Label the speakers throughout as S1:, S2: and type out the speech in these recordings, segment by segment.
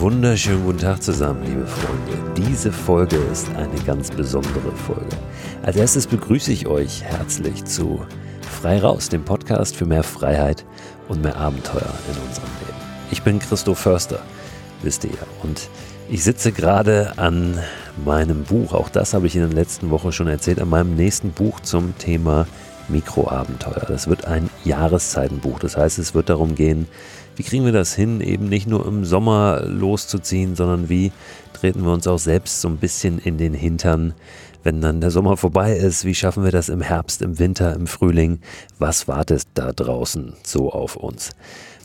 S1: Wunderschönen guten Tag zusammen, liebe Freunde. Diese Folge ist eine ganz besondere Folge. Als erstes begrüße ich euch herzlich zu Frei Raus, dem Podcast für mehr Freiheit und mehr Abenteuer in unserem Leben. Ich bin Christo Förster, wisst ihr und ich sitze gerade an meinem Buch, auch das habe ich in den letzten Wochen schon erzählt, an meinem nächsten Buch zum Thema Mikroabenteuer. Das wird ein Jahreszeitenbuch. Das heißt, es wird darum gehen, wie kriegen wir das hin, eben nicht nur im Sommer loszuziehen, sondern wie treten wir uns auch selbst so ein bisschen in den Hintern, wenn dann der Sommer vorbei ist, wie schaffen wir das im Herbst, im Winter, im Frühling? Was wartet da draußen so auf uns?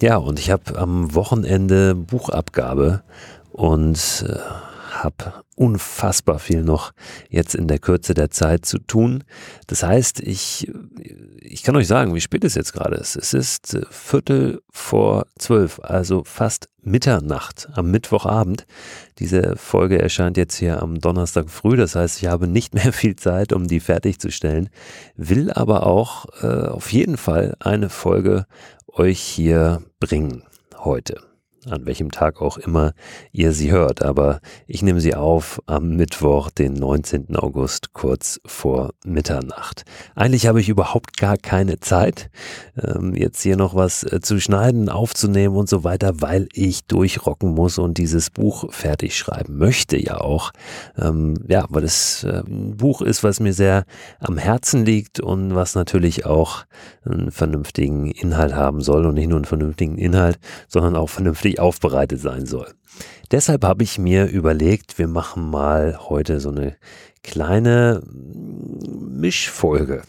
S1: Ja, und ich habe am Wochenende Buchabgabe und äh, habe unfassbar viel noch jetzt in der Kürze der Zeit zu tun. Das heißt, ich, ich kann euch sagen, wie spät es jetzt gerade ist. Es ist äh, Viertel vor zwölf, also fast Mitternacht am Mittwochabend. Diese Folge erscheint jetzt hier am Donnerstag früh. Das heißt, ich habe nicht mehr viel Zeit, um die fertigzustellen, will aber auch äh, auf jeden Fall eine Folge euch hier bringen heute an welchem Tag auch immer ihr sie hört. Aber ich nehme sie auf am Mittwoch, den 19. August, kurz vor Mitternacht. Eigentlich habe ich überhaupt gar keine Zeit, ähm, jetzt hier noch was äh, zu schneiden, aufzunehmen und so weiter, weil ich durchrocken muss und dieses Buch fertig schreiben möchte ja auch. Ähm, ja, weil es äh, ein Buch ist, was mir sehr am Herzen liegt und was natürlich auch einen vernünftigen Inhalt haben soll und nicht nur einen vernünftigen Inhalt, sondern auch vernünftig richtig aufbereitet sein soll. Deshalb habe ich mir überlegt, wir machen mal heute so eine kleine Mischfolge.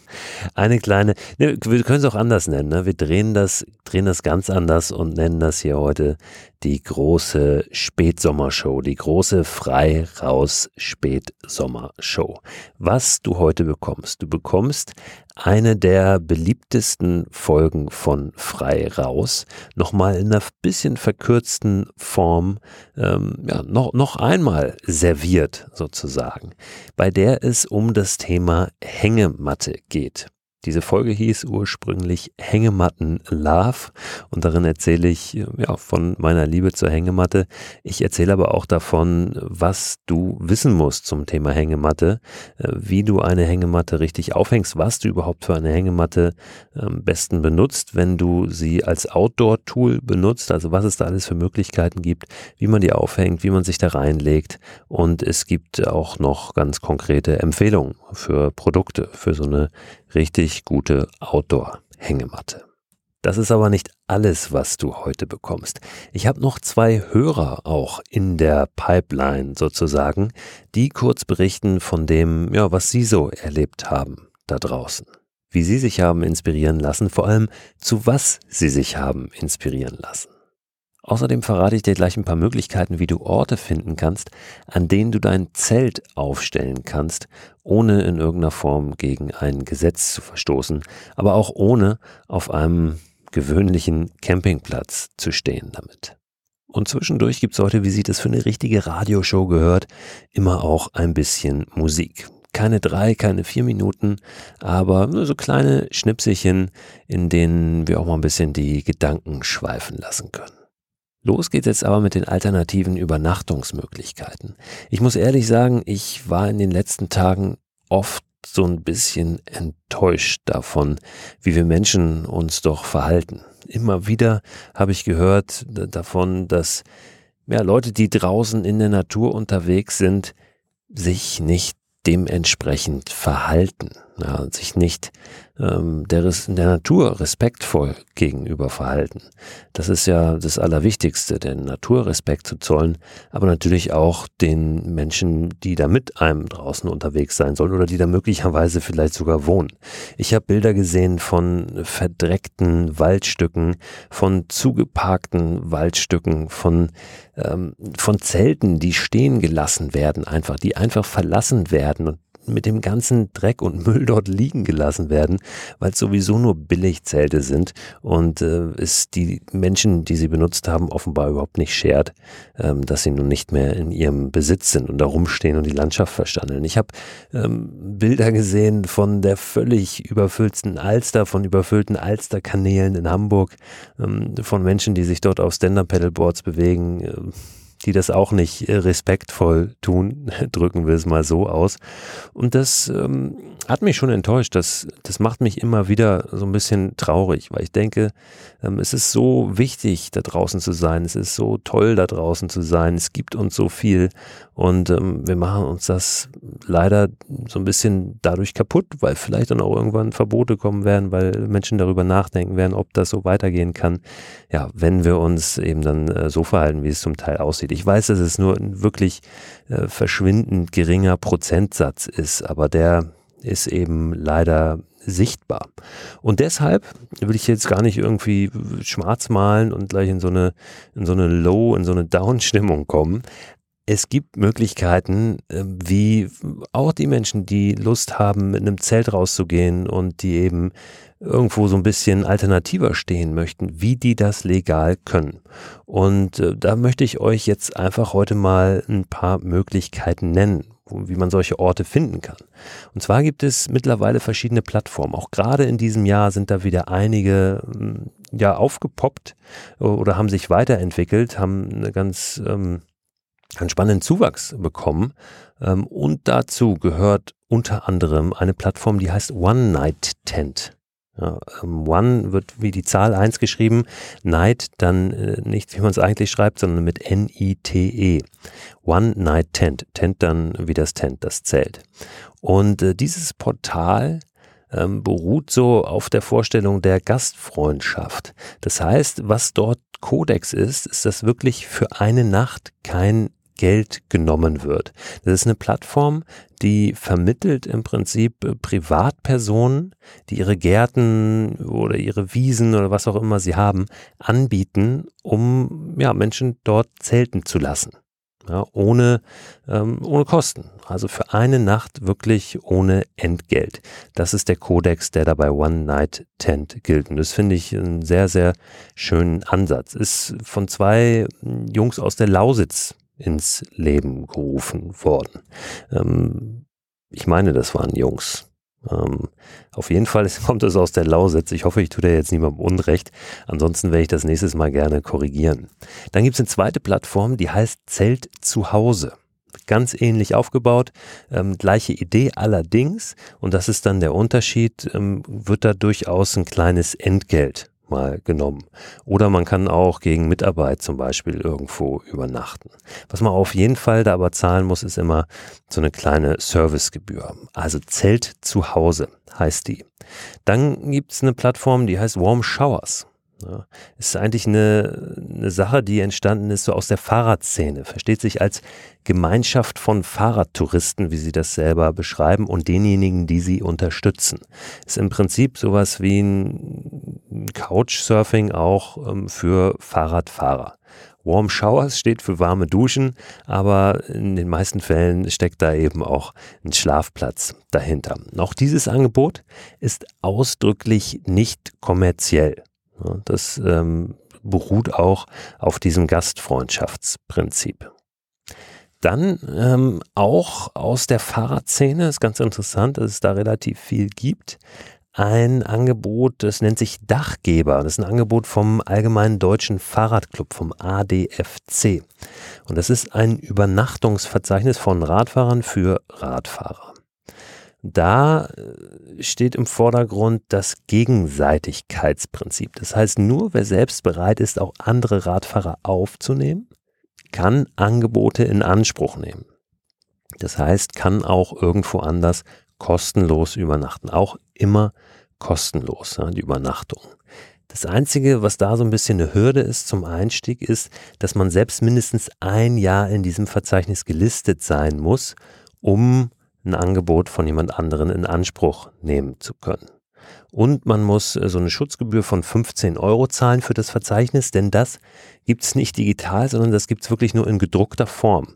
S1: Eine kleine, ne, wir können es auch anders nennen. Ne? Wir drehen das, drehen das ganz anders und nennen das hier heute die große Spätsommershow, die große Frei raus Spätsommershow. Was du heute bekommst, du bekommst eine der beliebtesten Folgen von Frei raus, nochmal in einer bisschen verkürzten Form, ähm, ja, noch, noch einmal serviert sozusagen, bei der es um das Thema Hängematte geht. Diese Folge hieß ursprünglich Hängematten Love und darin erzähle ich ja, von meiner Liebe zur Hängematte. Ich erzähle aber auch davon, was du wissen musst zum Thema Hängematte, äh, wie du eine Hängematte richtig aufhängst, was du überhaupt für eine Hängematte am besten benutzt, wenn du sie als Outdoor-Tool benutzt, also was es da alles für Möglichkeiten gibt, wie man die aufhängt, wie man sich da reinlegt und es gibt auch noch ganz konkrete Empfehlungen für Produkte, für so eine richtig gute Outdoor-Hängematte. Das ist aber nicht alles, was du heute bekommst. Ich habe noch zwei Hörer auch in der Pipeline sozusagen, die kurz berichten von dem, ja, was sie so erlebt haben da draußen. Wie sie sich haben inspirieren lassen, vor allem zu was sie sich haben inspirieren lassen. Außerdem verrate ich dir gleich ein paar Möglichkeiten, wie du Orte finden kannst, an denen du dein Zelt aufstellen kannst, ohne in irgendeiner Form gegen ein Gesetz zu verstoßen, aber auch ohne auf einem gewöhnlichen Campingplatz zu stehen damit. Und zwischendurch gibt es heute, wie sich das für eine richtige Radioshow gehört, immer auch ein bisschen Musik. Keine drei, keine vier Minuten, aber nur so kleine Schnipselchen, in denen wir auch mal ein bisschen die Gedanken schweifen lassen können. Los geht jetzt aber mit den alternativen Übernachtungsmöglichkeiten. Ich muss ehrlich sagen, ich war in den letzten Tagen oft so ein bisschen enttäuscht davon, wie wir Menschen uns doch verhalten. Immer wieder habe ich gehört davon, dass ja, Leute, die draußen in der Natur unterwegs sind, sich nicht dementsprechend verhalten, ja, sich nicht ähm, der, der Natur respektvoll gegenüber verhalten. Das ist ja das Allerwichtigste, der Natur Respekt zu zollen, aber natürlich auch den Menschen, die da mit einem draußen unterwegs sein sollen oder die da möglicherweise vielleicht sogar wohnen. Ich habe Bilder gesehen von verdreckten Waldstücken, von zugeparkten Waldstücken, von ähm, von Zelten, die stehen gelassen werden, einfach, die einfach verlassen werden und mit dem ganzen Dreck und Müll dort liegen gelassen werden, weil es sowieso nur Billigzelte sind und äh, es die Menschen, die sie benutzt haben, offenbar überhaupt nicht schert, ähm, dass sie nun nicht mehr in ihrem Besitz sind und da rumstehen und die Landschaft verstandeln. Ich habe ähm, Bilder gesehen von der völlig überfüllten Alster, von überfüllten Alsterkanälen in Hamburg, ähm, von Menschen, die sich dort auf Stand-Up-Pedalboards bewegen. Äh, die das auch nicht äh, respektvoll tun, drücken wir es mal so aus. Und das ähm, hat mich schon enttäuscht. Das, das macht mich immer wieder so ein bisschen traurig, weil ich denke, ähm, es ist so wichtig, da draußen zu sein. Es ist so toll, da draußen zu sein. Es gibt uns so viel und ähm, wir machen uns das leider so ein bisschen dadurch kaputt, weil vielleicht dann auch irgendwann Verbote kommen werden, weil Menschen darüber nachdenken werden, ob das so weitergehen kann. Ja, wenn wir uns eben dann äh, so verhalten, wie es zum Teil aussieht. Ich weiß, dass es nur ein wirklich äh, verschwindend geringer Prozentsatz ist, aber der ist eben leider sichtbar. Und deshalb will ich jetzt gar nicht irgendwie schwarz malen und gleich in so eine, in so eine Low, in so eine Down-Stimmung kommen. Es gibt Möglichkeiten, ähm, wie auch die Menschen, die Lust haben, mit einem Zelt rauszugehen und die eben irgendwo so ein bisschen alternativer stehen möchten, wie die das legal können. Und äh, da möchte ich euch jetzt einfach heute mal ein paar Möglichkeiten nennen wie man solche Orte finden kann. Und zwar gibt es mittlerweile verschiedene Plattformen. Auch gerade in diesem Jahr sind da wieder einige hm, ja aufgepoppt oder haben sich weiterentwickelt, haben eine ganz ähm, einen spannenden Zuwachs bekommen. Ähm, und dazu gehört unter anderem eine Plattform, die heißt One Night Tent. Ja, ähm, one wird wie die Zahl 1 geschrieben, Night dann äh, nicht, wie man es eigentlich schreibt, sondern mit N-I-T-E. One Night Tent. Tent dann wie das Tent, das Zelt. Und äh, dieses Portal ähm, beruht so auf der Vorstellung der Gastfreundschaft. Das heißt, was dort Kodex ist, ist, dass wirklich für eine Nacht kein Geld genommen wird. Das ist eine Plattform, die vermittelt im Prinzip äh, Privatpersonen, die ihre Gärten oder ihre Wiesen oder was auch immer sie haben, anbieten, um ja, Menschen dort zelten zu lassen. Ja, ohne, ähm, ohne Kosten. Also für eine Nacht wirklich ohne Entgelt. Das ist der Kodex, der dabei One Night Tent gilt. Und das finde ich einen sehr, sehr schönen Ansatz. Ist von zwei Jungs aus der Lausitz ins Leben gerufen worden. Ähm, ich meine, das waren Jungs. Ähm, auf jeden Fall kommt es aus der Lausitz. Ich hoffe, ich tue da jetzt niemandem Unrecht. Ansonsten werde ich das nächstes Mal gerne korrigieren. Dann gibt es eine zweite Plattform, die heißt Zelt zu Hause. Ganz ähnlich aufgebaut, ähm, gleiche Idee allerdings, und das ist dann der Unterschied, ähm, wird da durchaus ein kleines Entgelt mal genommen. Oder man kann auch gegen Mitarbeit zum Beispiel irgendwo übernachten. Was man auf jeden Fall da aber zahlen muss, ist immer so eine kleine Servicegebühr. Also Zelt zu Hause heißt die. Dann gibt's eine Plattform, die heißt Warm Showers. Ja, ist eigentlich eine, eine Sache, die entstanden ist so aus der Fahrradszene. Versteht sich als Gemeinschaft von Fahrradtouristen, wie sie das selber beschreiben, und denjenigen, die sie unterstützen. Ist im Prinzip sowas wie ein Couchsurfing auch ähm, für Fahrradfahrer. Warm Showers steht für warme Duschen, aber in den meisten Fällen steckt da eben auch ein Schlafplatz dahinter. Auch dieses Angebot ist ausdrücklich nicht kommerziell. Das ähm, beruht auch auf diesem Gastfreundschaftsprinzip. Dann ähm, auch aus der Fahrradszene, ist ganz interessant, dass es da relativ viel gibt, ein Angebot, das nennt sich Dachgeber. Das ist ein Angebot vom Allgemeinen Deutschen Fahrradclub, vom ADFC. Und das ist ein Übernachtungsverzeichnis von Radfahrern für Radfahrer. Da äh, steht im Vordergrund das Gegenseitigkeitsprinzip. Das heißt, nur wer selbst bereit ist, auch andere Radfahrer aufzunehmen, kann Angebote in Anspruch nehmen. Das heißt, kann auch irgendwo anders kostenlos übernachten. Auch immer kostenlos, die Übernachtung. Das Einzige, was da so ein bisschen eine Hürde ist zum Einstieg, ist, dass man selbst mindestens ein Jahr in diesem Verzeichnis gelistet sein muss, um ein Angebot von jemand anderen in Anspruch nehmen zu können. Und man muss äh, so eine Schutzgebühr von 15 Euro zahlen für das Verzeichnis, denn das gibt es nicht digital, sondern das gibt es wirklich nur in gedruckter Form.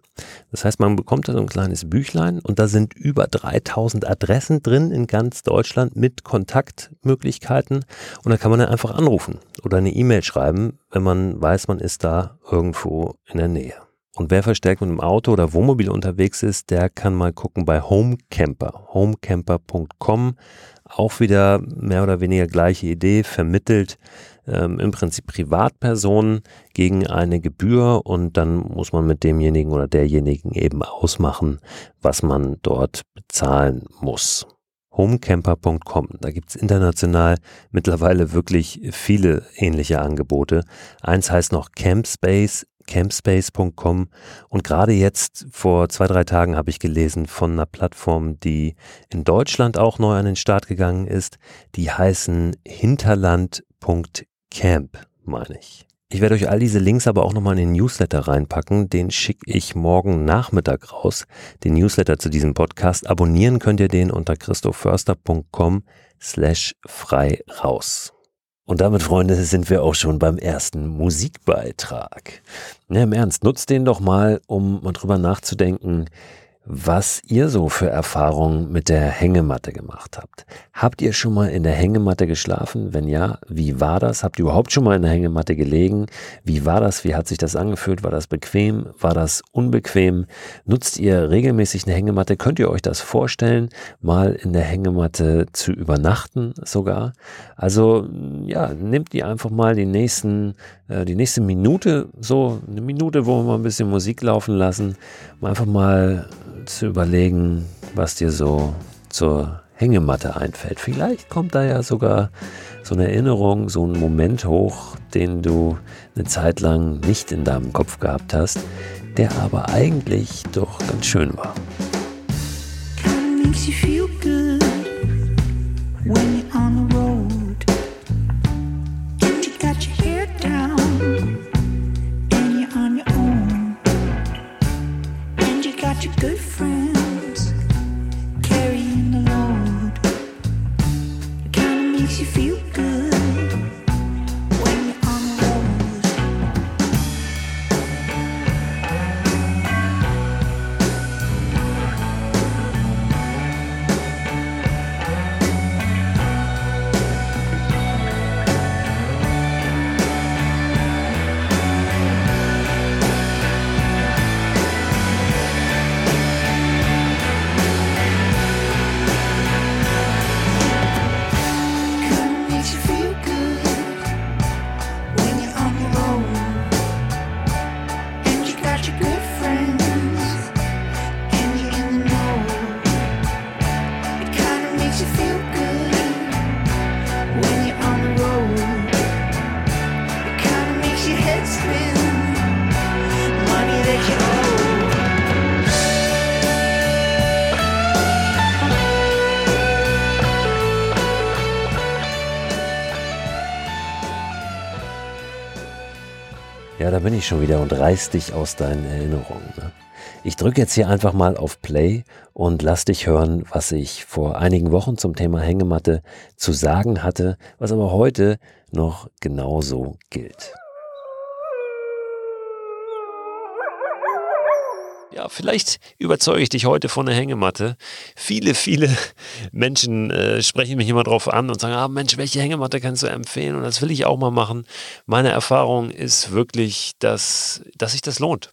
S1: Das heißt, man bekommt da so ein kleines Büchlein und da sind über 3000 Adressen drin in ganz Deutschland mit Kontaktmöglichkeiten und da kann man dann einfach anrufen oder eine E-Mail schreiben, wenn man weiß, man ist da irgendwo in der Nähe. Und wer verstärkt mit einem Auto oder Wohnmobil unterwegs ist, der kann mal gucken bei Homecamper. Homecamper.com. Auch wieder mehr oder weniger gleiche Idee, vermittelt ähm, im Prinzip Privatpersonen gegen eine Gebühr und dann muss man mit demjenigen oder derjenigen eben ausmachen, was man dort bezahlen muss homecamper.com. Da gibt's international mittlerweile wirklich viele ähnliche Angebote. Eins heißt noch Campspace, campspace.com und gerade jetzt vor zwei, drei Tagen habe ich gelesen von einer Plattform, die in Deutschland auch neu an den Start gegangen ist. Die heißen hinterland.camp, meine ich. Ich werde euch all diese Links aber auch nochmal in den Newsletter reinpacken. Den schicke ich morgen Nachmittag raus. Den Newsletter zu diesem Podcast. Abonnieren könnt ihr den unter christophörster.com slash frei raus. Und damit, Freunde, sind wir auch schon beim ersten Musikbeitrag. Ja, Im Ernst, nutzt den doch mal, um mal drüber nachzudenken, was ihr so für Erfahrungen mit der Hängematte gemacht habt. Habt ihr schon mal in der Hängematte geschlafen? Wenn ja, wie war das? Habt ihr überhaupt schon mal in der Hängematte gelegen? Wie war das? Wie hat sich das angefühlt? War das bequem? War das unbequem? Nutzt ihr regelmäßig eine Hängematte? Könnt ihr euch das vorstellen, mal in der Hängematte zu übernachten sogar? Also ja, nehmt ihr einfach mal die nächsten, äh, die nächste Minute, so eine Minute, wo wir mal ein bisschen Musik laufen lassen, einfach mal zu überlegen, was dir so zur Hängematte einfällt. Vielleicht kommt da ja sogar so eine Erinnerung, so ein Moment hoch, den du eine Zeit lang nicht in deinem Kopf gehabt hast, der aber eigentlich doch ganz schön war. You such a good friend. Ich schon wieder und reiß dich aus deinen Erinnerungen. Ne? Ich drücke jetzt hier einfach mal auf Play und lass dich hören, was ich vor einigen Wochen zum Thema Hängematte zu sagen hatte, was aber heute noch genauso gilt. Ja, vielleicht überzeuge ich dich heute von der Hängematte. Viele, viele Menschen äh, sprechen mich immer drauf an und sagen, ah Mensch, welche Hängematte kannst du empfehlen? Und das will ich auch mal machen. Meine Erfahrung ist wirklich, dass, dass sich das lohnt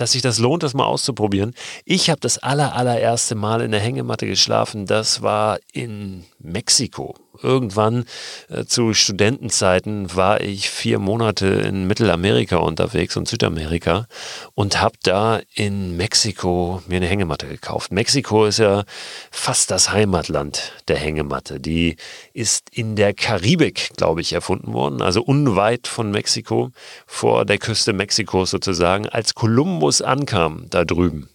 S1: dass sich das lohnt, das mal auszuprobieren. Ich habe das aller, allererste Mal in der Hängematte geschlafen. Das war in Mexiko. Irgendwann äh, zu Studentenzeiten war ich vier Monate in Mittelamerika unterwegs und Südamerika und habe da in Mexiko mir eine Hängematte gekauft. Mexiko ist ja fast das Heimatland der Hängematte. Die ist in der Karibik, glaube ich, erfunden worden, also unweit von Mexiko, vor der Küste Mexikos sozusagen, als Kolumbus ankam da drüben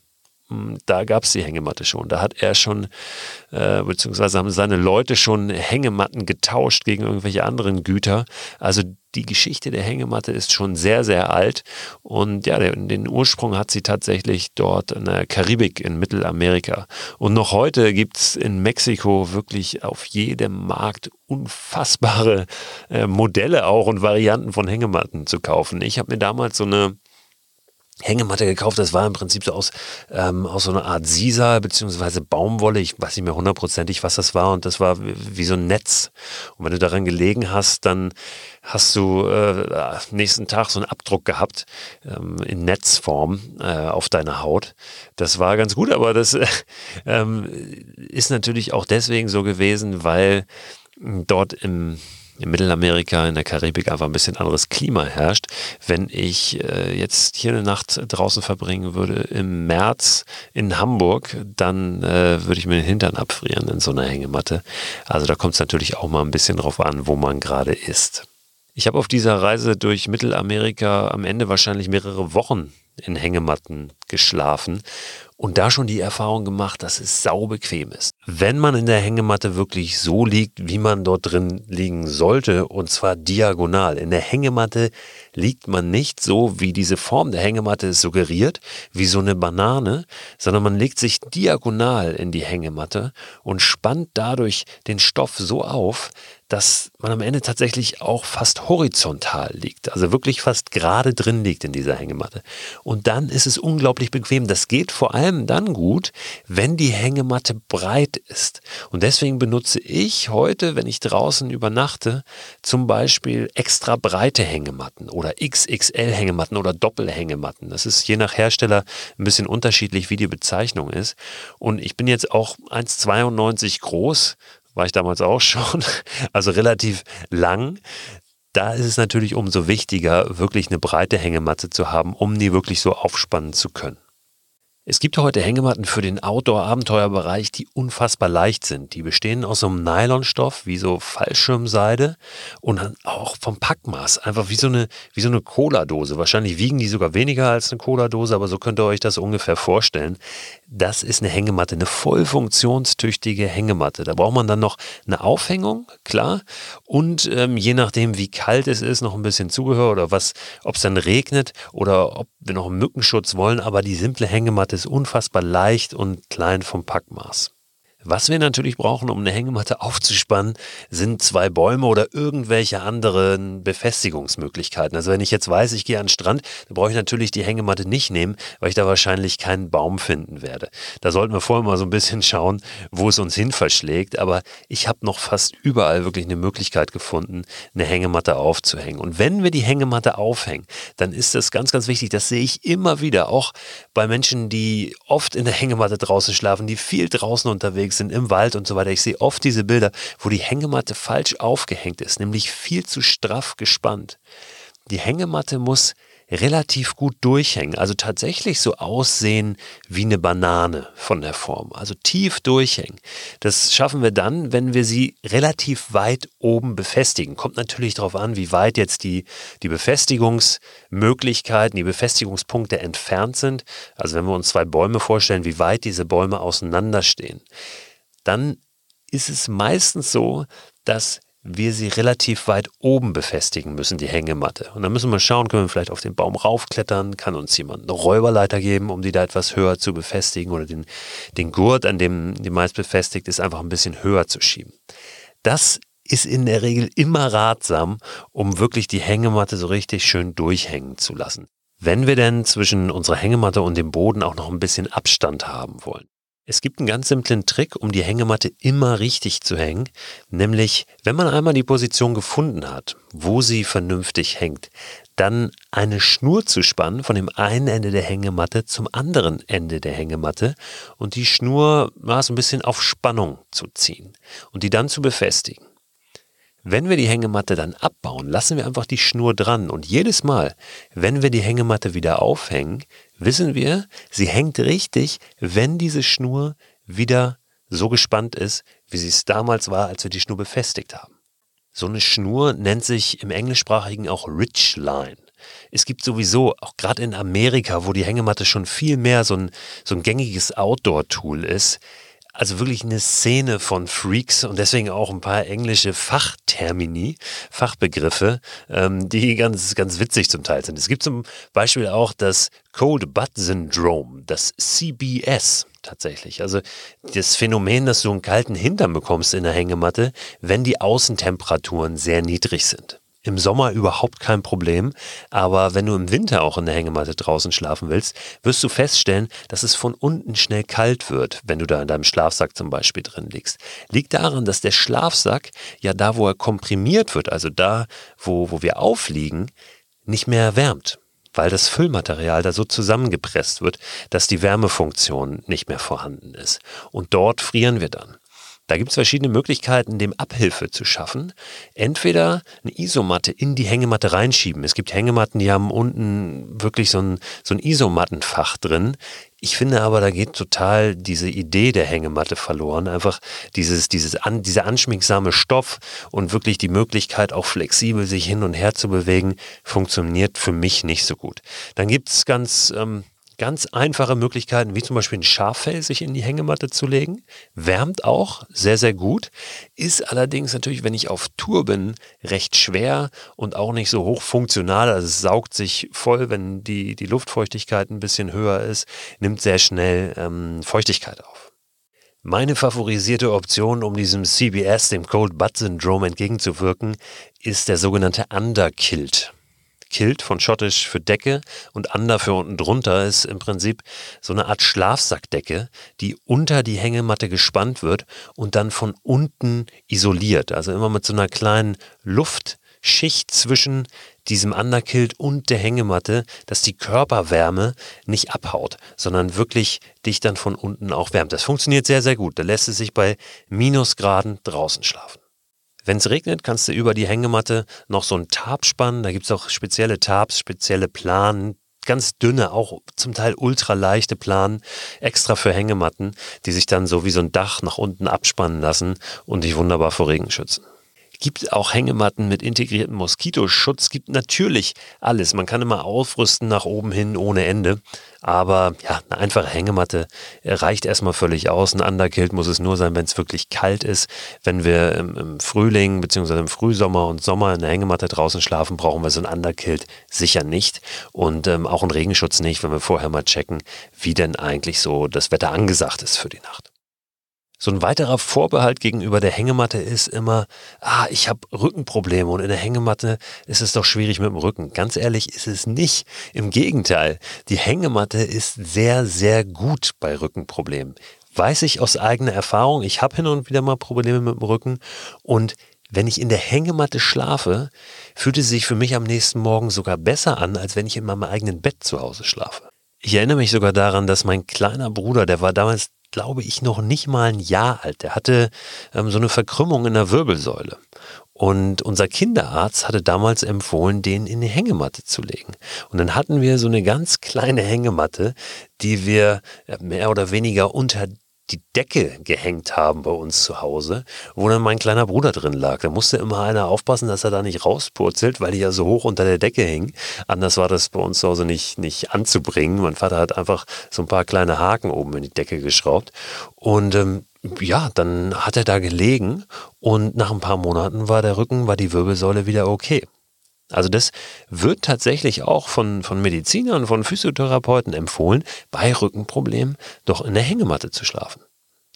S1: da gab es die Hängematte schon. Da hat er schon, äh, beziehungsweise haben seine Leute schon Hängematten getauscht gegen irgendwelche anderen Güter. Also die Geschichte der Hängematte ist schon sehr, sehr alt. Und ja, den, den Ursprung hat sie tatsächlich dort in der Karibik in Mittelamerika. Und noch heute gibt es in Mexiko wirklich auf jedem Markt unfassbare äh, Modelle auch und Varianten von Hängematten zu kaufen. Ich habe mir damals so eine Hängematte gekauft. Das war im Prinzip so aus, ähm, aus so einer Art Sisa beziehungsweise Baumwolle. Ich weiß nicht mehr hundertprozentig, was das war. Und das war wie so ein Netz. Und wenn du daran gelegen hast, dann hast du äh, nächsten Tag so einen Abdruck gehabt ähm, in Netzform äh, auf deiner Haut. Das war ganz gut, aber das äh, ähm, ist natürlich auch deswegen so gewesen, weil dort im in Mittelamerika, in der Karibik einfach ein bisschen anderes Klima herrscht. Wenn ich äh, jetzt hier eine Nacht draußen verbringen würde im März in Hamburg, dann äh, würde ich mir den Hintern abfrieren in so einer Hängematte. Also da kommt es natürlich auch mal ein bisschen drauf an, wo man gerade ist. Ich habe auf dieser Reise durch Mittelamerika am Ende wahrscheinlich mehrere Wochen in Hängematten geschlafen und da schon die Erfahrung gemacht, dass es sau bequem ist. Wenn man in der Hängematte wirklich so liegt, wie man dort drin liegen sollte, und zwar diagonal. In der Hängematte liegt man nicht so, wie diese Form der Hängematte es suggeriert, wie so eine Banane, sondern man legt sich diagonal in die Hängematte und spannt dadurch den Stoff so auf, dass man am Ende tatsächlich auch fast horizontal liegt, also wirklich fast gerade drin liegt in dieser Hängematte. Und dann ist es unglaublich bequem. Das geht vor allem dann gut, wenn die Hängematte breit ist. Und deswegen benutze ich heute, wenn ich draußen übernachte, zum Beispiel extra breite Hängematten oder XXL-Hängematten oder Doppelhängematten. Das ist je nach Hersteller ein bisschen unterschiedlich, wie die Bezeichnung ist. Und ich bin jetzt auch 1,92 groß, war ich damals auch schon, also relativ lang. Da ist es natürlich umso wichtiger, wirklich eine breite Hängematte zu haben, um die wirklich so aufspannen zu können. Es gibt heute Hängematten für den Outdoor-Abenteuerbereich, die unfassbar leicht sind. Die bestehen aus so einem Nylonstoff, wie so Fallschirmseide und dann auch vom Packmaß. Einfach wie so eine, wie so eine Cola-Dose. Wahrscheinlich wiegen die sogar weniger als eine Cola-Dose, aber so könnt ihr euch das ungefähr vorstellen. Das ist eine Hängematte, eine voll funktionstüchtige Hängematte. Da braucht man dann noch eine Aufhängung, klar. Und ähm, je nachdem, wie kalt es ist, noch ein bisschen Zubehör oder was, ob es dann regnet oder ob wir noch einen Mückenschutz wollen. Aber die simple Hängematte ist unfassbar leicht und klein vom Packmaß. Was wir natürlich brauchen, um eine Hängematte aufzuspannen, sind zwei Bäume oder irgendwelche anderen Befestigungsmöglichkeiten. Also wenn ich jetzt weiß, ich gehe an den Strand, dann brauche ich natürlich die Hängematte nicht nehmen, weil ich da wahrscheinlich keinen Baum finden werde. Da sollten wir vorher mal so ein bisschen schauen, wo es uns hin verschlägt. Aber ich habe noch fast überall wirklich eine Möglichkeit gefunden, eine Hängematte aufzuhängen. Und wenn wir die Hängematte aufhängen, dann ist das ganz, ganz wichtig. Das sehe ich immer wieder, auch bei Menschen, die oft in der Hängematte draußen schlafen, die viel draußen unterwegs unterwegs sind im Wald und so weiter. Ich sehe oft diese Bilder, wo die Hängematte falsch aufgehängt ist, nämlich viel zu straff gespannt. Die Hängematte muss relativ gut durchhängen, also tatsächlich so aussehen wie eine Banane von der Form, also tief durchhängen. Das schaffen wir dann, wenn wir sie relativ weit oben befestigen. Kommt natürlich darauf an, wie weit jetzt die, die Befestigungsmöglichkeiten, die Befestigungspunkte entfernt sind. Also wenn wir uns zwei Bäume vorstellen, wie weit diese Bäume auseinanderstehen, dann ist es meistens so, dass wir sie relativ weit oben befestigen müssen, die Hängematte. Und dann müssen wir schauen, können wir vielleicht auf den Baum raufklettern, kann uns jemand eine Räuberleiter geben, um die da etwas höher zu befestigen oder den, den Gurt, an dem die meist befestigt ist, einfach ein bisschen höher zu schieben. Das ist in der Regel immer ratsam, um wirklich die Hängematte so richtig schön durchhängen zu lassen. Wenn wir denn zwischen unserer Hängematte und dem Boden auch noch ein bisschen Abstand haben wollen. Es gibt einen ganz simplen Trick, um die Hängematte immer richtig zu hängen, nämlich wenn man einmal die Position gefunden hat, wo sie vernünftig hängt, dann eine Schnur zu spannen von dem einen Ende der Hängematte zum anderen Ende der Hängematte und die Schnur mal so ein bisschen auf Spannung zu ziehen und die dann zu befestigen. Wenn wir die Hängematte dann abbauen, lassen wir einfach die Schnur dran und jedes Mal, wenn wir die Hängematte wieder aufhängen, wissen wir, sie hängt richtig, wenn diese Schnur wieder so gespannt ist, wie sie es damals war, als wir die Schnur befestigt haben. So eine Schnur nennt sich im Englischsprachigen auch Ridge Line. Es gibt sowieso, auch gerade in Amerika, wo die Hängematte schon viel mehr so ein, so ein gängiges Outdoor-Tool ist, also wirklich eine Szene von Freaks und deswegen auch ein paar englische Fachtermini, Fachbegriffe, ähm, die ganz, ganz witzig zum Teil sind. Es gibt zum Beispiel auch das Cold Butt Syndrome, das CBS tatsächlich. Also das Phänomen, dass du einen kalten Hintern bekommst in der Hängematte, wenn die Außentemperaturen sehr niedrig sind. Im Sommer überhaupt kein Problem, aber wenn du im Winter auch in der Hängematte draußen schlafen willst, wirst du feststellen, dass es von unten schnell kalt wird, wenn du da in deinem Schlafsack zum Beispiel drin liegst. Liegt daran, dass der Schlafsack ja da, wo er komprimiert wird, also da, wo, wo wir aufliegen, nicht mehr erwärmt weil das Füllmaterial da so zusammengepresst wird, dass die Wärmefunktion nicht mehr vorhanden ist. Und dort frieren wir dann. Da gibt es verschiedene Möglichkeiten, dem Abhilfe zu schaffen. Entweder eine Isomatte in die Hängematte reinschieben. Es gibt Hängematten, die haben unten wirklich so ein, so ein Isomattenfach drin. Ich finde aber, da geht total diese Idee der Hängematte verloren. Einfach dieses, dieses an, dieser anschmiegsame Stoff und wirklich die Möglichkeit, auch flexibel sich hin und her zu bewegen, funktioniert für mich nicht so gut. Dann gibt es ganz ähm, ganz einfache Möglichkeiten, wie zum Beispiel ein Schaffell sich in die Hängematte zu legen. Wärmt auch sehr, sehr gut. Ist allerdings natürlich, wenn ich auf Tour bin, recht schwer und auch nicht so hoch funktional. Also es saugt sich voll, wenn die, die Luftfeuchtigkeit ein bisschen höher ist, nimmt sehr schnell ähm, Feuchtigkeit auf. Meine favorisierte Option, um diesem CBS, dem Cold Butt Syndrom entgegenzuwirken, ist der sogenannte Underkilt. Kilt von Schottisch für Decke und Under für unten drunter ist im Prinzip so eine Art Schlafsackdecke, die unter die Hängematte gespannt wird und dann von unten isoliert. Also immer mit so einer kleinen Luftschicht zwischen diesem Underkilt und der Hängematte, dass die Körperwärme nicht abhaut, sondern wirklich dich dann von unten auch wärmt. Das funktioniert sehr, sehr gut. Da lässt es sich bei Minusgraden draußen schlafen. Wenn es regnet, kannst du über die Hängematte noch so ein Tarp spannen. Da gibt es auch spezielle Tarps, spezielle Planen, ganz dünne, auch zum Teil ultraleichte Planen, extra für Hängematten, die sich dann so wie so ein Dach nach unten abspannen lassen und dich wunderbar vor Regen schützen gibt auch Hängematten mit integriertem Moskitoschutz, gibt natürlich alles. Man kann immer aufrüsten nach oben hin ohne Ende. Aber ja, eine einfache Hängematte reicht erstmal völlig aus. Ein Underkilt muss es nur sein, wenn es wirklich kalt ist. Wenn wir im, im Frühling bzw. im Frühsommer und Sommer in der Hängematte draußen schlafen, brauchen wir so ein Underkilt sicher nicht. Und ähm, auch einen Regenschutz nicht, wenn wir vorher mal checken, wie denn eigentlich so das Wetter angesagt ist für die Nacht. So ein weiterer Vorbehalt gegenüber der Hängematte ist immer, ah, ich habe Rückenprobleme und in der Hängematte ist es doch schwierig mit dem Rücken. Ganz ehrlich ist es nicht. Im Gegenteil, die Hängematte ist sehr, sehr gut bei Rückenproblemen. Weiß ich aus eigener Erfahrung, ich habe hin und wieder mal Probleme mit dem Rücken und wenn ich in der Hängematte schlafe, fühlt es sich für mich am nächsten Morgen sogar besser an, als wenn ich in meinem eigenen Bett zu Hause schlafe. Ich erinnere mich sogar daran, dass mein kleiner Bruder, der war damals glaube ich, noch nicht mal ein Jahr alt. Der hatte ähm, so eine Verkrümmung in der Wirbelsäule. Und unser Kinderarzt hatte damals empfohlen, den in eine Hängematte zu legen. Und dann hatten wir so eine ganz kleine Hängematte, die wir äh, mehr oder weniger unter die Decke gehängt haben bei uns zu Hause, wo dann mein kleiner Bruder drin lag. Da musste immer einer aufpassen, dass er da nicht rauspurzelt, weil die ja so hoch unter der Decke hing. Anders war das bei uns zu Hause nicht, nicht anzubringen. Mein Vater hat einfach so ein paar kleine Haken oben in die Decke geschraubt. Und ähm, ja, dann hat er da gelegen und nach ein paar Monaten war der Rücken, war die Wirbelsäule wieder okay. Also das wird tatsächlich auch von, von Medizinern, von Physiotherapeuten empfohlen, bei Rückenproblemen doch in der Hängematte zu schlafen.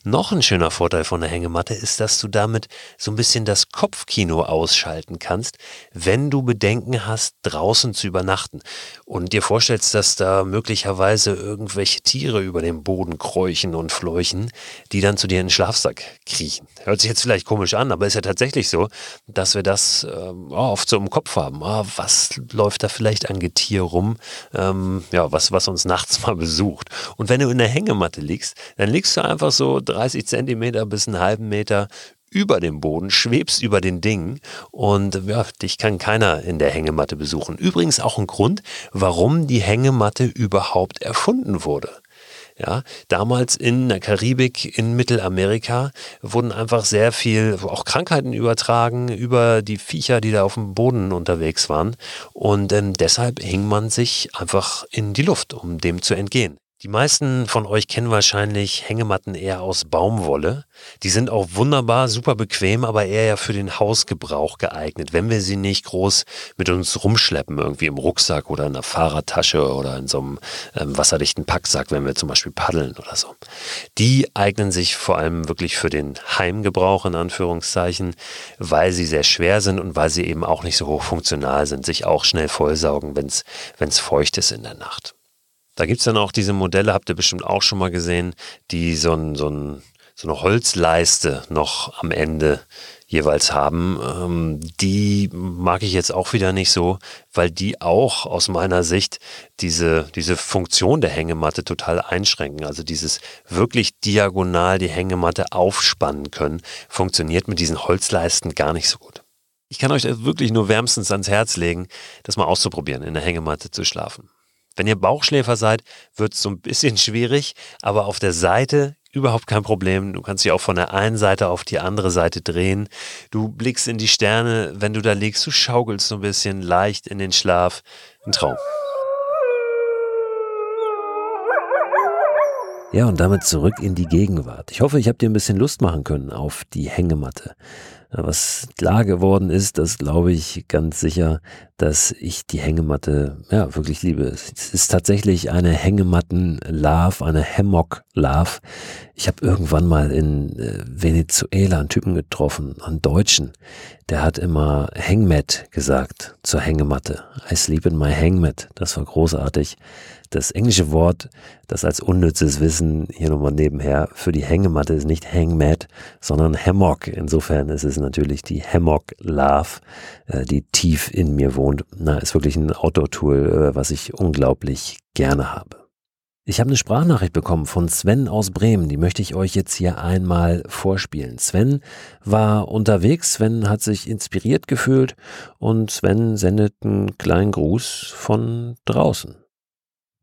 S1: Noch ein schöner Vorteil von der Hängematte ist, dass du damit so ein bisschen das Kopfkino ausschalten kannst, wenn du Bedenken hast, draußen zu übernachten und dir vorstellst, dass da möglicherweise irgendwelche Tiere über den Boden kräuchen und fleuchen, die dann zu dir in den Schlafsack kriechen. Hört sich jetzt vielleicht komisch an, aber ist ja tatsächlich so, dass wir das äh, oft so im Kopf haben. Ah, was läuft da vielleicht an Getier rum, ähm, ja, was, was uns nachts mal besucht. Und wenn du in der Hängematte liegst, dann liegst du einfach so 30 Zentimeter bis einen halben Meter über dem Boden, schwebst über den Dingen und ja, dich kann keiner in der Hängematte besuchen. Übrigens auch ein Grund, warum die Hängematte überhaupt erfunden wurde. Ja, damals in der Karibik, in Mittelamerika wurden einfach sehr viel, auch Krankheiten übertragen über die Viecher, die da auf dem Boden unterwegs waren. Und ähm, deshalb hing man sich einfach in die Luft, um dem zu entgehen. Die meisten von euch kennen wahrscheinlich Hängematten eher aus Baumwolle. Die sind auch wunderbar, super bequem, aber eher ja für den Hausgebrauch geeignet, wenn wir sie nicht groß mit uns rumschleppen, irgendwie im Rucksack oder in einer Fahrradtasche oder in so einem ähm, wasserdichten Packsack, wenn wir zum Beispiel paddeln oder so. Die eignen sich vor allem wirklich für den Heimgebrauch in Anführungszeichen, weil sie sehr schwer sind und weil sie eben auch nicht so hochfunktional sind, sich auch schnell vollsaugen, wenn es feucht ist in der Nacht. Da gibt es dann auch diese Modelle, habt ihr bestimmt auch schon mal gesehen, die so ein, so ein so eine Holzleiste noch am Ende jeweils haben. Ähm, die mag ich jetzt auch wieder nicht so, weil die auch aus meiner Sicht diese, diese Funktion der Hängematte total einschränken. Also dieses wirklich diagonal die Hängematte aufspannen können, funktioniert mit diesen Holzleisten gar nicht so gut. Ich kann euch wirklich nur wärmstens ans Herz legen, das mal auszuprobieren, in der Hängematte zu schlafen. Wenn ihr Bauchschläfer seid, wird es so ein bisschen schwierig, aber auf der Seite überhaupt kein Problem. Du kannst dich auch von der einen Seite auf die andere Seite drehen. Du blickst in die Sterne, wenn du da liegst, du schaukelst so ein bisschen leicht in den Schlaf. Ein Traum. Ja, und damit zurück in die Gegenwart. Ich hoffe, ich habe dir ein bisschen Lust machen können auf die Hängematte. Was klar geworden ist, das glaube ich ganz sicher, dass ich die Hängematte ja wirklich liebe. Es ist tatsächlich eine Hängematten-Love, eine Hammock-Love. Ich habe irgendwann mal in äh, Venezuela einen Typen getroffen, einen Deutschen, der hat immer Hangmat gesagt zur Hängematte. I sleep in my Hangmat. Das war großartig das englische Wort, das als unnützes Wissen hier nochmal nebenher für die Hängematte ist nicht Hangmat, sondern Hammock. Insofern ist es natürlich die Hammock Love, äh, die tief in mir wohnt. Na, ist wirklich ein Outdoor-Tool, äh, was ich unglaublich gerne habe. Ich habe eine Sprachnachricht bekommen von Sven aus Bremen, die möchte ich euch jetzt hier einmal vorspielen. Sven war unterwegs, Sven hat sich inspiriert gefühlt und Sven sendet einen kleinen Gruß von draußen.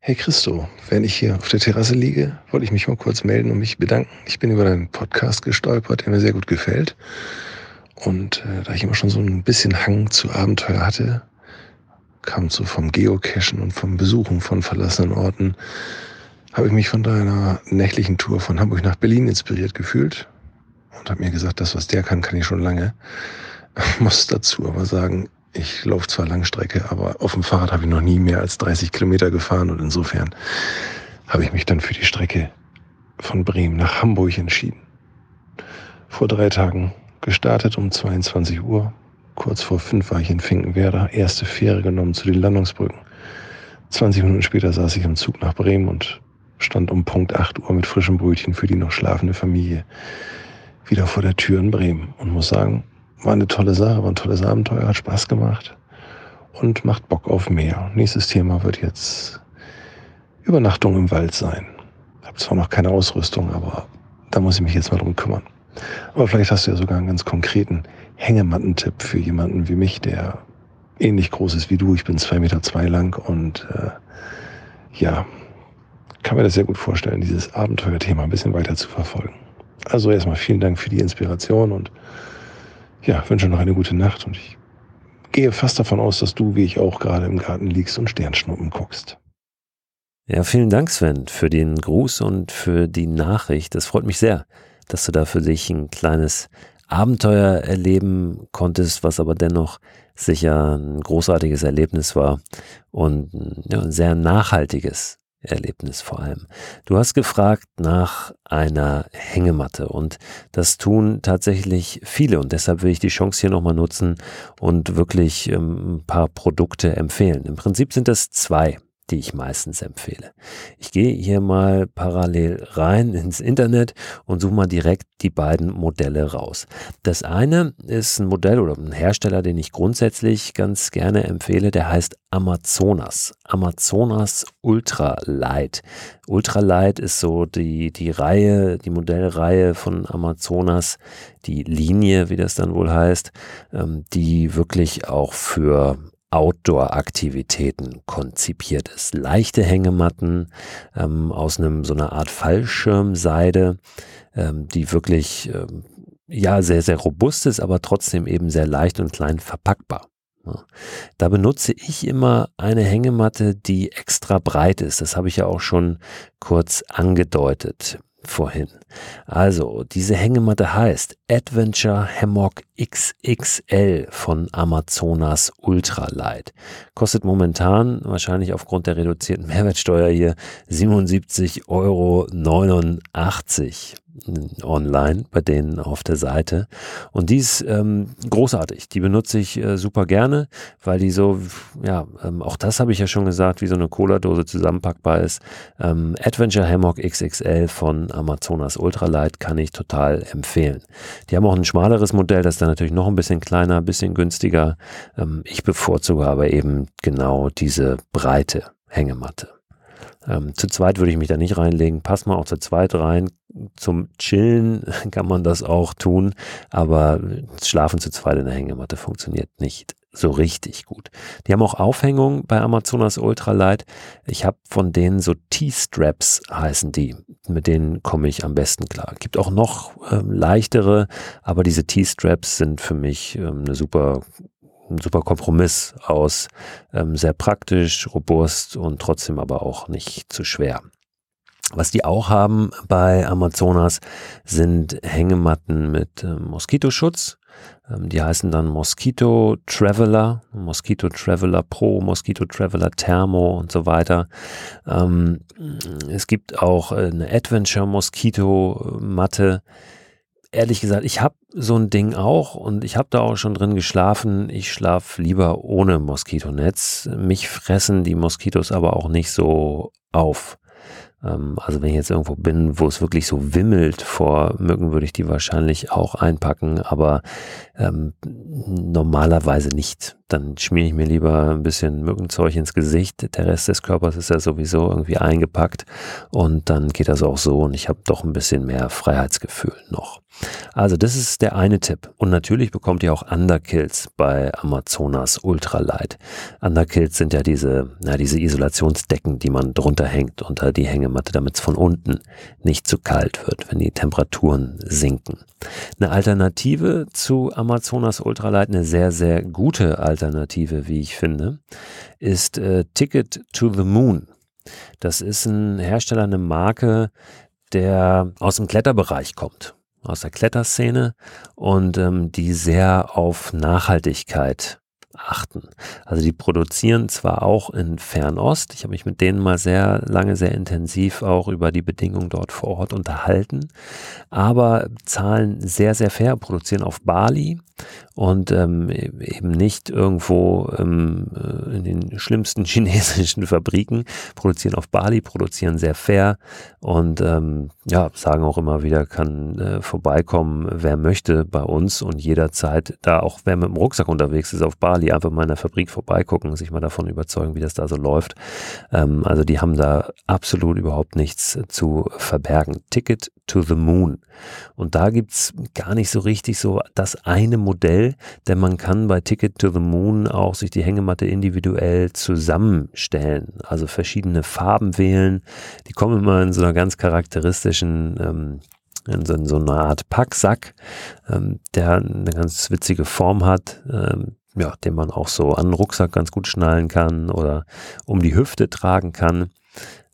S2: Hey Christo, während ich hier auf der Terrasse liege, wollte ich mich mal kurz melden und mich bedanken. Ich bin über deinen Podcast gestolpert, der mir sehr gut gefällt. Und äh, da ich immer schon so ein bisschen Hang zu Abenteuer hatte, kam so vom Geocachen und vom Besuchen von verlassenen Orten, habe ich mich von deiner nächtlichen Tour von Hamburg nach Berlin inspiriert gefühlt und habe mir gesagt, das, was der kann, kann ich schon lange. muss dazu aber sagen, ich laufe zwar Langstrecke, aber auf dem Fahrrad habe ich noch nie mehr als 30 Kilometer gefahren und insofern habe ich mich dann für die Strecke von Bremen nach Hamburg entschieden. Vor drei Tagen gestartet um 22 Uhr. Kurz vor fünf war ich in Finkenwerder, erste Fähre genommen zu den Landungsbrücken. 20 Minuten später saß ich im Zug nach Bremen und stand um Punkt 8 Uhr mit frischem Brötchen für die noch schlafende Familie wieder vor der Tür in Bremen und muss sagen, war eine tolle Sache, war ein tolles Abenteuer, hat Spaß gemacht und macht Bock auf mehr. Nächstes Thema wird jetzt Übernachtung im Wald sein. Ich habe zwar noch keine Ausrüstung, aber da muss ich mich jetzt mal drum kümmern. Aber vielleicht hast du ja sogar einen ganz konkreten Hängemattentipp für jemanden wie mich, der ähnlich groß ist wie du. Ich bin zwei Meter zwei lang und äh, ja, kann mir das sehr gut vorstellen, dieses Abenteuerthema ein bisschen weiter zu verfolgen. Also erstmal vielen Dank für die Inspiration und ja, wünsche noch eine gute Nacht und ich gehe fast davon aus, dass du, wie ich auch, gerade im Garten liegst und Sternschnuppen guckst.
S1: Ja, vielen Dank, Sven, für den Gruß und für die Nachricht. Es freut mich sehr, dass du da für dich ein kleines Abenteuer erleben konntest, was aber dennoch sicher ein großartiges Erlebnis war und ja, ein sehr nachhaltiges Erlebnis vor allem. Du hast gefragt nach einer Hängematte und das tun tatsächlich viele und deshalb will ich die Chance hier nochmal nutzen und wirklich ähm, ein paar Produkte empfehlen. Im Prinzip sind es zwei die ich meistens empfehle. Ich gehe hier mal parallel rein ins Internet und suche mal direkt die beiden Modelle raus. Das eine ist ein Modell oder ein Hersteller, den ich grundsätzlich ganz gerne empfehle, der heißt Amazonas. Amazonas Ultra Light. Ultra Light ist so die, die Reihe, die Modellreihe von Amazonas, die Linie, wie das dann wohl heißt, ähm, die wirklich auch für Outdoor-Aktivitäten konzipiert ist. Leichte Hängematten ähm, aus einem so einer Art Fallschirmseide, ähm, die wirklich ähm, ja sehr sehr robust ist, aber trotzdem eben sehr leicht und klein verpackbar. Da benutze ich immer eine Hängematte, die extra breit ist. Das habe ich ja auch schon kurz angedeutet vorhin. Also, diese Hängematte heißt Adventure Hammock XXL von Amazonas Ultralight. Kostet momentan, wahrscheinlich aufgrund der reduzierten Mehrwertsteuer hier, 77,89 Euro. Online bei denen auf der Seite. Und die ist ähm, großartig. Die benutze ich äh, super gerne, weil die so, ja, ähm, auch das habe ich ja schon gesagt, wie so eine Cola-Dose zusammenpackbar ist. Ähm, Adventure Hammock XXL von Amazonas Ultralight kann ich total empfehlen. Die haben auch ein schmaleres Modell, das ist dann natürlich noch ein bisschen kleiner, ein bisschen günstiger. Ähm, ich bevorzuge aber eben genau diese breite Hängematte. Ähm, zu zweit würde ich mich da nicht reinlegen. Passt mal auch zu zweit rein. Zum Chillen kann man das auch tun, aber Schlafen zu zweit in der Hängematte funktioniert nicht so richtig gut. Die haben auch Aufhängung bei Amazonas Ultralight. Ich habe von denen so T-Straps heißen die. Mit denen komme ich am besten klar. Gibt auch noch ähm, leichtere, aber diese T-Straps sind für mich ähm, eine super ein super Kompromiss aus ähm, sehr praktisch, robust und trotzdem aber auch nicht zu schwer. Was die auch haben bei Amazonas sind Hängematten mit äh, Moskitoschutz. Ähm, die heißen dann Mosquito Traveler, Mosquito Traveler Pro, Mosquito Traveler Thermo und so weiter. Ähm, es gibt auch eine Adventure Mosquito Matte ehrlich gesagt, ich habe so ein Ding auch und ich habe da auch schon drin geschlafen. Ich schlafe lieber ohne Moskitonetz. Mich fressen die Moskitos aber auch nicht so auf. Ähm, also wenn ich jetzt irgendwo bin, wo es wirklich so wimmelt vor Mücken, würde ich die wahrscheinlich auch einpacken, aber ähm, normalerweise nicht. Dann schmiere ich mir lieber ein bisschen Mückenzeug ins Gesicht. Der Rest des Körpers ist ja sowieso irgendwie eingepackt und dann geht das auch so und ich habe doch ein bisschen mehr Freiheitsgefühl noch. Also das ist der eine Tipp. Und natürlich bekommt ihr auch Underkills bei Amazonas Ultralight. Underkills sind ja diese, ja, diese Isolationsdecken, die man drunter hängt unter die Hängematte, damit es von unten nicht zu kalt wird, wenn die Temperaturen sinken. Eine Alternative zu Amazonas Ultralight, eine sehr, sehr gute Alternative, wie ich finde, ist äh, Ticket to the Moon. Das ist ein Hersteller, eine Marke, der aus dem Kletterbereich kommt aus der Kletterszene und ähm, die sehr auf Nachhaltigkeit achten. Also die produzieren zwar auch in Fernost, ich habe mich mit denen mal sehr lange, sehr intensiv auch über die Bedingungen dort vor Ort unterhalten, aber zahlen sehr, sehr fair, produzieren auf Bali und ähm, eben nicht irgendwo ähm, äh, in den schlimmsten chinesischen Fabriken, produzieren auf Bali, produzieren sehr fair und ähm, ja, sagen auch immer wieder, kann äh, vorbeikommen, wer möchte bei uns und jederzeit da auch, wer mit dem Rucksack unterwegs ist auf Bali, einfach mal in der Fabrik vorbeigucken, sich mal davon überzeugen, wie das da so läuft. Ähm, also die haben da absolut überhaupt nichts zu verbergen. Ticket to the Moon. Und da gibt's gar nicht so richtig so das eine Modell, denn man kann bei Ticket to the Moon auch sich die Hängematte individuell zusammenstellen, also verschiedene Farben wählen. Die kommen immer in so einer ganz charakteristischen ähm, in so, in so einer Art Packsack, ähm, der eine ganz witzige Form hat, ähm, ja, den man auch so an den Rucksack ganz gut schnallen kann oder um die Hüfte tragen kann.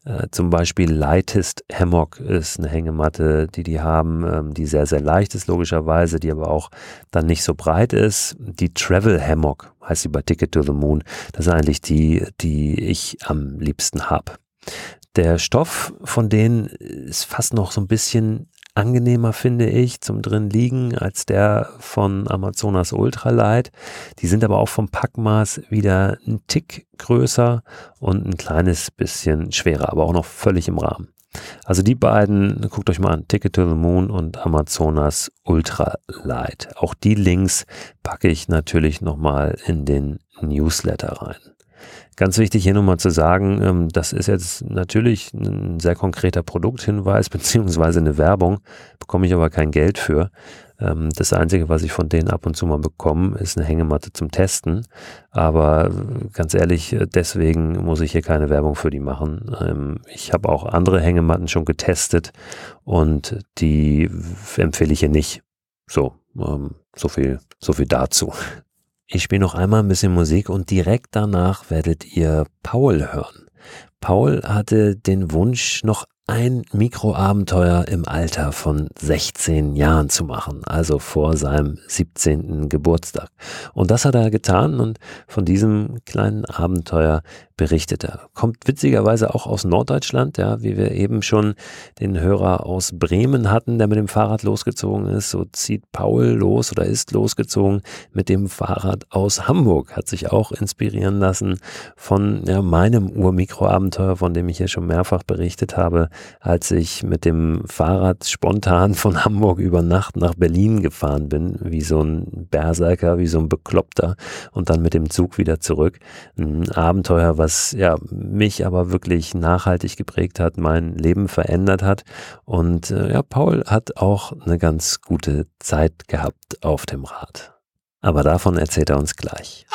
S1: Äh, zum Beispiel Lightest Hammock ist eine Hängematte, die die haben, ähm, die sehr, sehr leicht ist logischerweise, die aber auch dann nicht so breit ist. Die Travel Hammock heißt sie bei Ticket to the Moon. Das ist eigentlich die, die ich am liebsten habe. Der Stoff von denen ist fast noch so ein bisschen angenehmer, finde ich, zum drin liegen als der von Amazonas Ultralight. Die sind aber auch vom Packmaß wieder ein Tick größer und ein kleines bisschen schwerer, aber auch noch völlig im Rahmen. Also die beiden, guckt euch mal an, Ticket to the Moon und Amazonas Ultralight. Auch die Links packe ich natürlich nochmal in den Newsletter rein. Ganz wichtig hier nochmal zu sagen, ähm, das ist jetzt natürlich ein sehr konkreter Produkthinweis beziehungsweise eine Werbung, bekomme ich aber kein Geld für. Ähm, das Einzige, was ich von denen ab und zu mal bekomme, ist eine Hängematte zum Testen. Aber äh, ganz ehrlich, äh, deswegen muss ich hier keine Werbung für die machen. Ähm, ich habe auch andere Hängematten schon getestet und die empfehle ich hier nicht. So, so viel, so viel dazu. Ich spiele noch einmal ein bisschen Musik und direkt danach werdet ihr Paul hören. Paul hatte den Wunsch, noch ein Mikroabenteuer im Alter von 16 Jahren zu machen, also vor seinem 17. Geburtstag. Und das hat er getan und von diesem kleinen Abenteuer berichtet er. Kommt witzigerweise auch aus Norddeutschland, ja, wie wir eben schon den Hörer aus Bremen hatten, der mit dem Fahrrad losgezogen ist. So zieht Paul los oder ist losgezogen mit dem Fahrrad aus Hamburg, hat sich auch inspirieren lassen von ja, meinem Urmikroabenteuer, von dem ich hier schon mehrfach berichtet habe, als ich mit dem Fahrrad spontan von Hamburg über Nacht nach Berlin gefahren bin, wie so ein Berserker, wie so ein Bekloppter und dann mit dem Zug wieder zurück. Ein Abenteuer, was ja mich aber wirklich nachhaltig geprägt hat, mein Leben verändert hat. Und äh, ja, Paul hat auch eine ganz gute Zeit gehabt auf dem Rad. Aber davon erzählt er uns gleich.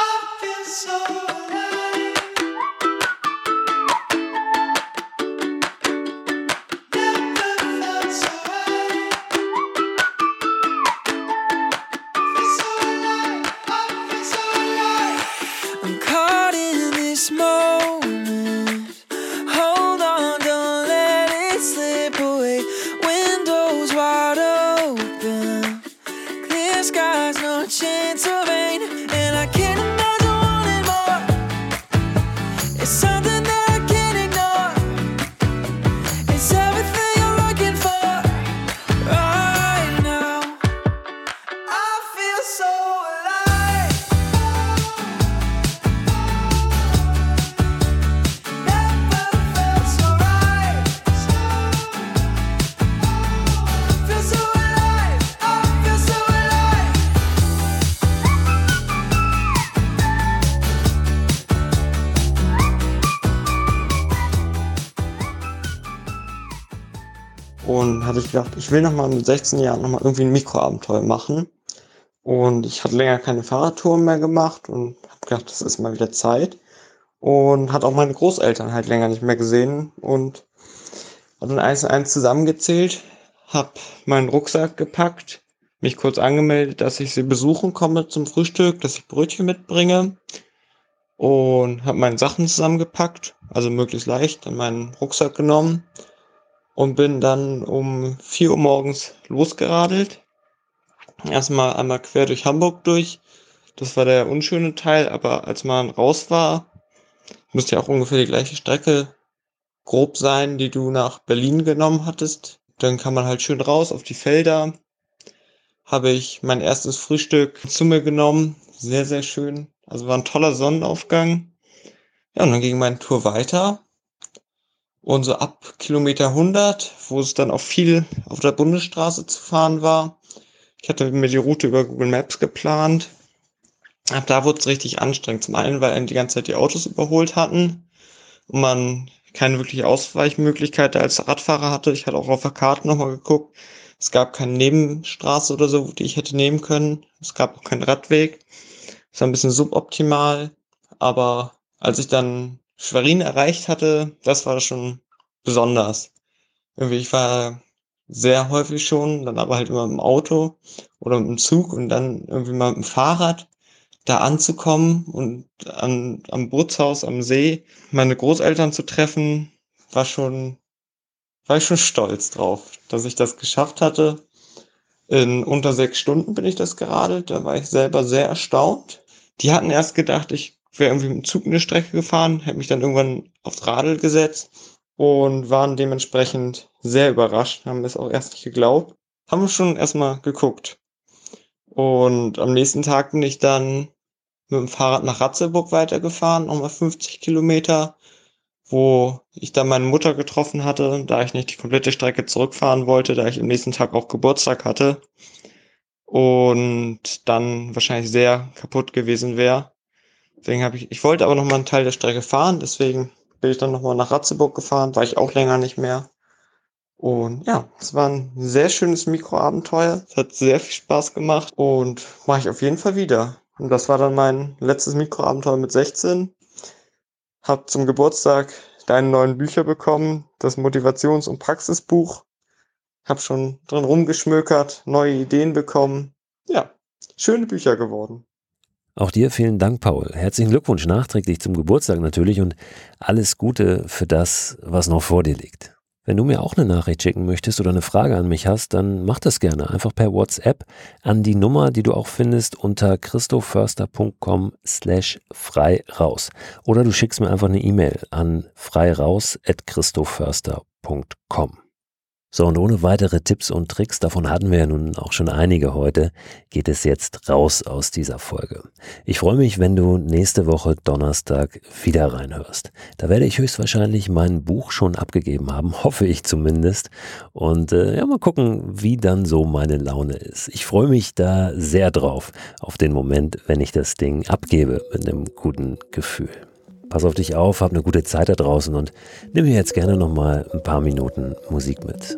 S3: Und hatte ich gedacht, ich will nochmal mit 16 Jahren nochmal irgendwie ein Mikroabenteuer machen. Und ich hatte länger keine Fahrradtouren mehr gemacht und habe gedacht, das ist mal wieder Zeit. Und hat auch meine Großeltern halt länger nicht mehr gesehen und habe dann eins und eins zusammengezählt, habe meinen Rucksack gepackt, mich kurz angemeldet, dass ich sie besuchen komme zum Frühstück, dass ich Brötchen mitbringe und habe meine Sachen zusammengepackt, also möglichst leicht, in meinen Rucksack genommen und bin dann um 4 Uhr morgens losgeradelt. Erstmal einmal quer durch Hamburg durch. Das war der unschöne Teil, aber als man raus war, müsste ja auch ungefähr die gleiche Strecke grob sein, die du nach Berlin genommen hattest. Dann kann man halt schön raus auf die Felder. Habe ich mein erstes Frühstück zu mir genommen. Sehr, sehr schön. Also war ein toller Sonnenaufgang. Ja, und dann ging meine Tour weiter. Und so ab Kilometer 100, wo es dann auch viel auf der Bundesstraße zu fahren war. Ich hatte mir die Route über Google Maps geplant. Ab da wurde es richtig anstrengend. Zum einen, weil die ganze Zeit die Autos überholt hatten und man keine wirkliche Ausweichmöglichkeit als Radfahrer hatte. Ich hatte auch auf der Karte nochmal geguckt. Es gab keine Nebenstraße oder so, die ich hätte nehmen können. Es gab auch keinen Radweg. Es war ein bisschen suboptimal. Aber als ich dann Schwerin erreicht hatte, das war schon besonders. Irgendwie, ich war sehr häufig schon, dann aber halt immer im Auto oder mit dem Zug und dann irgendwie mal mit dem Fahrrad da anzukommen und an, am Bootshaus am See meine Großeltern zu treffen, war schon, war ich schon stolz drauf, dass ich das geschafft hatte. In unter sechs Stunden bin ich das geradelt, da war ich selber sehr erstaunt. Die hatten erst gedacht, ich wäre irgendwie mit dem Zug eine Strecke gefahren, hätte mich dann irgendwann aufs Radl gesetzt und waren dementsprechend sehr überrascht, haben es auch erst nicht geglaubt. Haben schon erstmal geguckt. Und am nächsten Tag bin ich dann mit dem Fahrrad nach Ratzeburg weitergefahren, nochmal 50 Kilometer, wo ich dann meine Mutter getroffen hatte, da ich nicht die komplette Strecke zurückfahren wollte, da ich am nächsten Tag auch Geburtstag hatte und dann wahrscheinlich sehr kaputt gewesen wäre. Deswegen habe ich, ich wollte aber noch mal einen Teil der Strecke fahren, deswegen bin ich dann noch mal nach Ratzeburg gefahren, war ich auch länger nicht mehr. Und ja, es war ein sehr schönes Mikroabenteuer. Es hat sehr viel Spaß gemacht und mache ich auf jeden Fall wieder. Und das war dann mein letztes Mikroabenteuer mit 16. Hab zum Geburtstag deine neuen Bücher bekommen, das Motivations- und Praxisbuch. Hab schon drin rumgeschmökert, neue Ideen bekommen. Ja, schöne Bücher geworden.
S1: Auch dir vielen Dank, Paul. Herzlichen Glückwunsch nachträglich zum Geburtstag natürlich und alles Gute für das, was noch vor dir liegt.
S4: Wenn du mir auch eine Nachricht schicken möchtest oder eine Frage an mich hast, dann mach das gerne einfach per WhatsApp an die Nummer, die du auch findest unter christoförster.com slash frei raus. Oder du schickst mir einfach eine E-Mail an freiraus at christoförster.com. So, und ohne weitere Tipps und Tricks, davon hatten wir ja nun auch schon einige heute, geht es jetzt raus aus dieser Folge. Ich freue mich, wenn du nächste Woche Donnerstag wieder reinhörst. Da werde ich höchstwahrscheinlich mein Buch schon abgegeben haben, hoffe ich zumindest. Und äh, ja, mal gucken, wie dann so meine Laune ist. Ich freue mich da sehr drauf, auf den Moment, wenn ich das Ding abgebe mit einem guten Gefühl. Pass auf dich auf, hab eine gute Zeit da draußen und nimm mir jetzt gerne nochmal ein paar Minuten Musik mit.